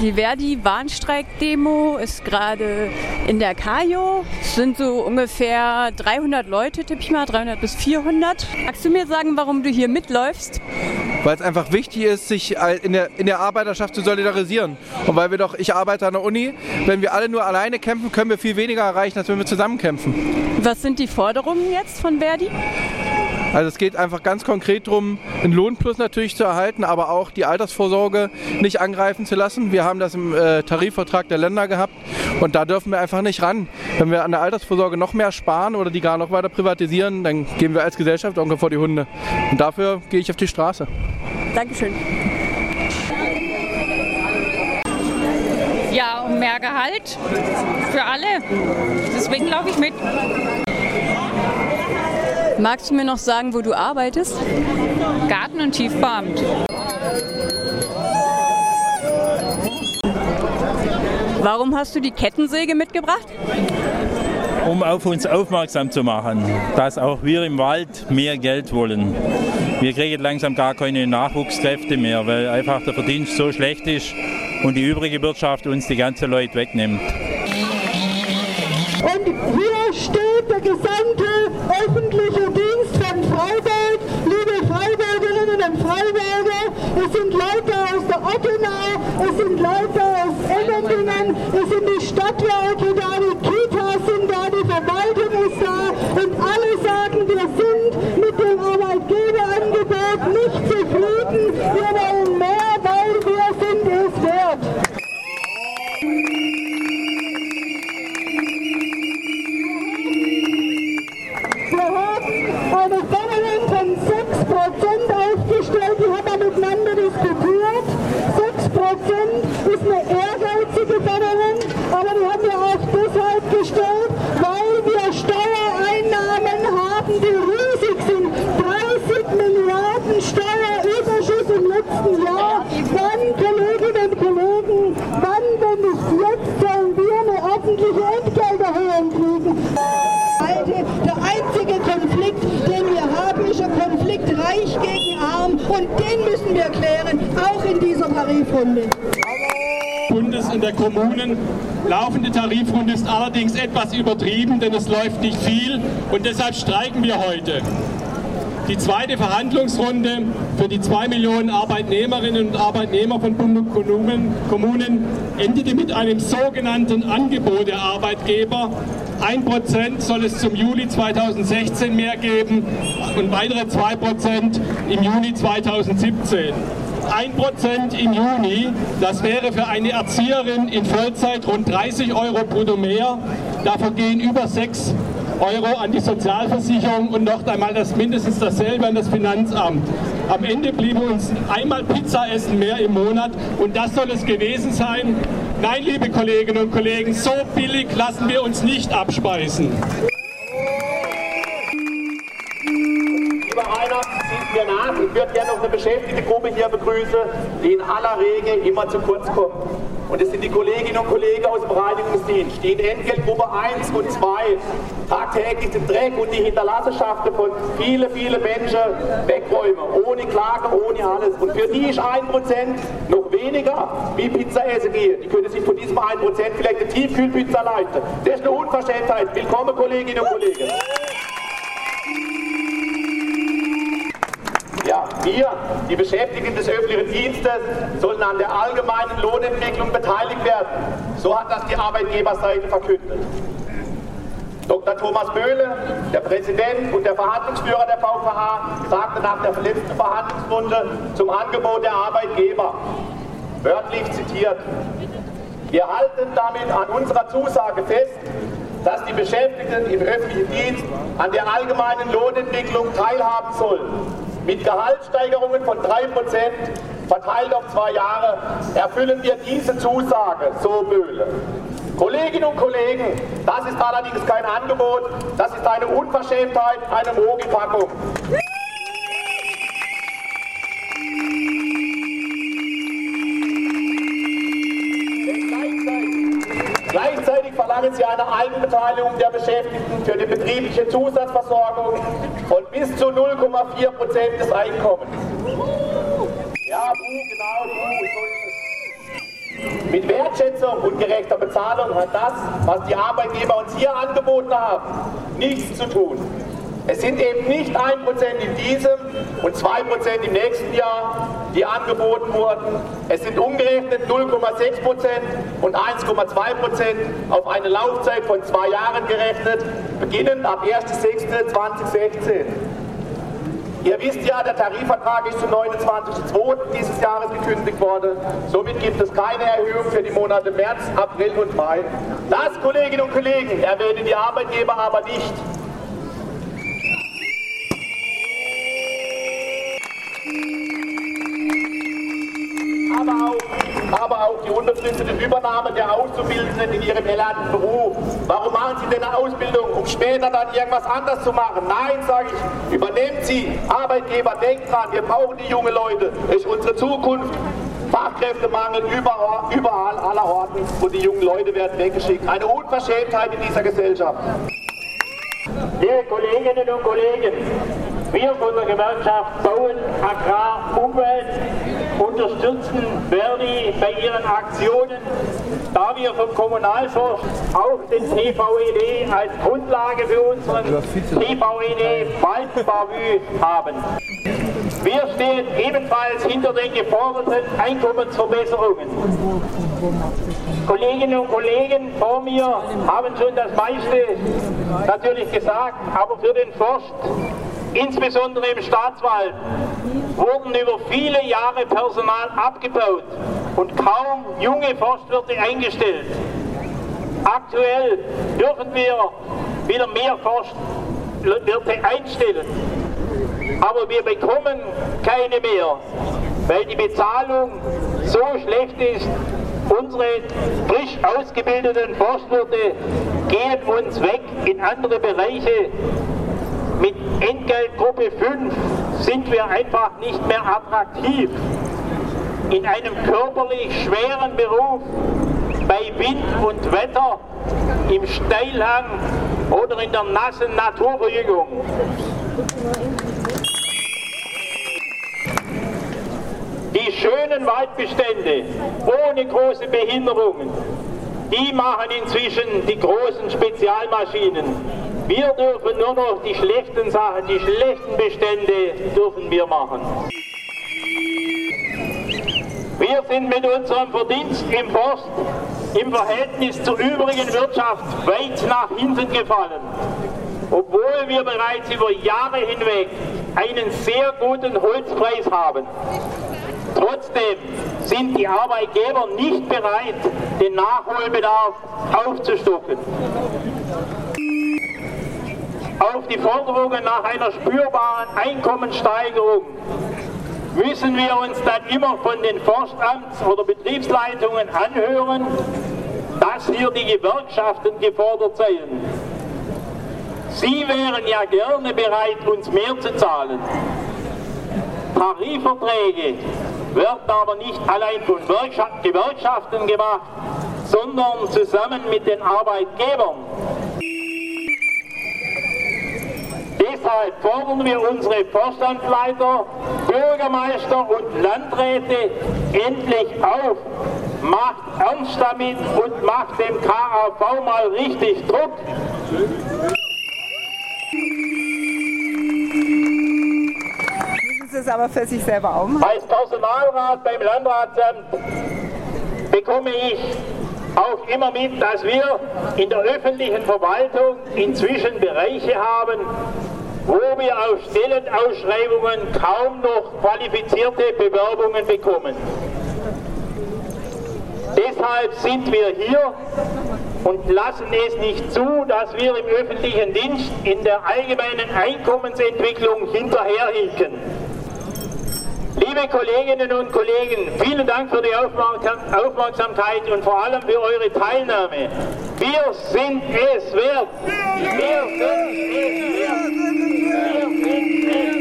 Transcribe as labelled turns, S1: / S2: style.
S1: Die Verdi-Warnstreik-Demo ist gerade in der Kajo. Es sind so ungefähr 300 Leute, tippe ich mal, 300 bis 400. Magst du mir sagen, warum du hier mitläufst?
S2: Weil es einfach wichtig ist, sich in der, in der Arbeiterschaft zu solidarisieren. Und weil wir doch, ich arbeite an der Uni, wenn wir alle nur alleine kämpfen, können wir viel weniger erreichen, als wenn wir zusammen kämpfen.
S1: Was sind die Forderungen jetzt von Verdi?
S2: Also es geht einfach ganz konkret darum, einen Lohnplus natürlich zu erhalten, aber auch die Altersvorsorge nicht angreifen zu lassen. Wir haben das im äh, Tarifvertrag der Länder gehabt und da dürfen wir einfach nicht ran. Wenn wir an der Altersvorsorge noch mehr sparen oder die gar noch weiter privatisieren, dann gehen wir als Gesellschaft irgendwo vor die Hunde. Und dafür gehe ich auf die Straße.
S1: Dankeschön.
S3: Ja, um mehr Gehalt für alle. Deswegen laufe ich mit.
S1: Magst du mir noch sagen, wo du arbeitest?
S3: Garten- und Tiefbauamt.
S1: Warum hast du die Kettensäge mitgebracht?
S4: Um auf uns aufmerksam zu machen, dass auch wir im Wald mehr Geld wollen. Wir kriegen langsam gar keine Nachwuchskräfte mehr, weil einfach der Verdienst so schlecht ist und die übrige Wirtschaft uns die ganze Leute wegnimmt.
S5: Und hier steht der gesamte öffentliche Dienst von Freiburg, liebe Freiburgerinnen und Freiburger. Es sind Leute aus der Ottenau, es sind Leute aus Ellendingen, es sind die Stadtwerke da, die Kitas sind da, die Verwaltung ist da und alle sagen, wir sind mit dem Arbeitgeberangebot nicht zufrieden. Wir wollen mehr, weil wir sind es wert. Wir haben eine Förderung von 6% aufgestellt, die haben wir miteinander diskutiert. 6% ist eine ehrgeizige Förderung, aber die haben wir auch deshalb gestellt, weil wir Steuereinnahmen haben, die riesig sind. 30 Milliarden Steuerüberschuss im letzten Jahr. Wann, Kolleginnen und Kollegen, wann, wenn nicht jetzt, sollen wir eine ordentliche Entgelterhöhung kriegen? Der einzige Konflikt, den wir haben, ist ein Konflikt reich gegen arm und den müssen wir klären, auch in dieser Tarifrunde.
S6: Bundes und der Kommunen. Laufende Tarifrunde ist allerdings etwas übertrieben, denn es läuft nicht viel und deshalb streiken wir heute. Die zweite Verhandlungsrunde für die zwei Millionen Arbeitnehmerinnen und Arbeitnehmer von Bund und Kommunen, endete mit einem sogenannten Angebot der Arbeitgeber. Ein Prozent soll es zum Juli 2016 mehr geben und weitere zwei Prozent im Juni 2017. 1% im Juni, das wäre für eine Erzieherin in Vollzeit rund 30 Euro brutto mehr. Davon gehen über 6 Euro an die Sozialversicherung und noch einmal das mindestens dasselbe an das Finanzamt. Am Ende bliebe uns einmal Pizza essen mehr im Monat und das soll es gewesen sein. Nein, liebe Kolleginnen und Kollegen, so billig lassen wir uns nicht abspeisen.
S7: Mir nach. Ich würde gerne noch eine beschäftigte Gruppe hier begrüßen, die in aller Regel immer zu kurz kommt. Und das sind die Kolleginnen und Kollegen aus dem Reinigungsdienst, die in Entgeltgruppe 1 und 2 tagtäglich den Dreck und die Hinterlassenschaften von vielen, vielen Menschen wegräumen. Ohne Klage, ohne alles. Und für die ist 1% noch weniger wie Pizza essen gehen. Die können sich von diesem 1% vielleicht eine Tiefkühlpizza leisten. Das ist eine Unverschämtheit. Willkommen, Kolleginnen und Kollegen. Wir, die Beschäftigten des öffentlichen Dienstes, sollen an der allgemeinen Lohnentwicklung beteiligt werden. So hat das die Arbeitgeberseite verkündet. Dr. Thomas Böhle, der Präsident und der Verhandlungsführer der VVH, sagte nach der letzten Verhandlungsrunde zum Angebot der Arbeitgeber, wörtlich zitiert, wir halten damit an unserer Zusage fest, dass die Beschäftigten im öffentlichen Dienst an der allgemeinen Lohnentwicklung teilhaben sollen. Mit Gehaltssteigerungen von 3% verteilt auf zwei Jahre erfüllen wir diese Zusage, so Böhle. Kolleginnen und Kollegen, das ist allerdings kein Angebot, das ist eine Unverschämtheit, eine Mogelpackung. Eigenbeteiligung der Beschäftigten für die betriebliche Zusatzversorgung von bis zu 0,4 Prozent des Einkommens. Ja, genau, Bu, so ist es. ungerechter Bezahlung hat das, was die Arbeitgeber uns hier angeboten haben, nichts zu tun. Es sind eben nicht 1% in diesem und 2% im nächsten Jahr, die angeboten wurden. Es sind umgerechnet 0,6% und 1,2% auf eine Laufzeit von zwei Jahren gerechnet, beginnend ab 1.6.2016. Ihr wisst ja, der Tarifvertrag ist zum 29.02. dieses Jahres gekündigt worden. Somit gibt es keine Erhöhung für die Monate März, April und Mai. Das, Kolleginnen und Kollegen, erwähnen die Arbeitgeber aber nicht. Auch, die unbefristete Übernahme der Auszubildenden in ihrem erlernten Beruf. Warum machen Sie denn eine Ausbildung, um später dann irgendwas anders zu machen? Nein, sage ich, übernehmt sie. Arbeitgeber, denkt dran, wir brauchen die jungen Leute. Das ist unsere Zukunft. Fachkräftemangel überall, überall aller Orten und die jungen Leute werden weggeschickt. Eine Unverschämtheit in dieser Gesellschaft.
S8: Liebe Kolleginnen und Kollegen, wir von der Gewerkschaft Bauen, Agrar, Umwelt unterstützen Verdi bei ihren Aktionen, da wir vom Kommunalforst auch den TVED als Grundlage für unseren TVED Waldbavü haben. Wir stehen ebenfalls hinter den geforderten Einkommensverbesserungen. Kolleginnen und Kollegen vor mir haben schon das meiste natürlich gesagt, aber für den Forst insbesondere im Staatswald, wurden über viele Jahre Personal abgebaut und kaum junge Forstwirte eingestellt. Aktuell dürfen wir wieder mehr Forstwirte einstellen, aber wir bekommen keine mehr, weil die Bezahlung so schlecht ist. Unsere frisch ausgebildeten Forstwirte gehen uns weg in andere Bereiche mit Entgeltgruppe 5 sind wir einfach nicht mehr attraktiv. In einem körperlich schweren Beruf, bei Wind und Wetter, im Steilhang oder in der nassen Naturverjüngung. Die schönen Waldbestände ohne große Behinderungen, die machen inzwischen die großen Spezialmaschinen. Wir dürfen nur noch die schlechten Sachen, die schlechten Bestände dürfen wir machen. Wir sind mit unserem Verdienst im Forst im Verhältnis zur übrigen Wirtschaft weit nach hinten gefallen. Obwohl wir bereits über Jahre hinweg einen sehr guten Holzpreis haben. Trotzdem sind die Arbeitgeber nicht bereit, den Nachholbedarf aufzustocken auf die Forderungen nach einer spürbaren Einkommenssteigerung müssen wir uns dann immer von den Forstamts- oder Betriebsleitungen anhören, dass hier die Gewerkschaften gefordert seien. Sie wären ja gerne bereit, uns mehr zu zahlen. Tarifverträge werden aber nicht allein von Gewerkschaften gemacht, sondern zusammen mit den Arbeitgebern. Deshalb fordern wir unsere Vorstandsleiter, Bürgermeister und Landräte endlich auf. Macht ernst damit und macht dem KAV mal richtig Druck.
S9: Müssen Sie es aber für sich selber auch machen.
S8: Als Personalrat beim Landratsamt bekomme ich auch immer mit, dass wir in der öffentlichen Verwaltung inzwischen Bereiche haben, wo wir auf Stellenausschreibungen kaum noch qualifizierte Bewerbungen bekommen. Deshalb sind wir hier und lassen es nicht zu, dass wir im öffentlichen Dienst in der allgemeinen Einkommensentwicklung hinterherhinken. Liebe Kolleginnen und Kollegen, vielen Dank für die Aufmerksamkeit und vor allem für eure Teilnahme. Wir sind es wert. Wir sind es wert. Wir sind es wert.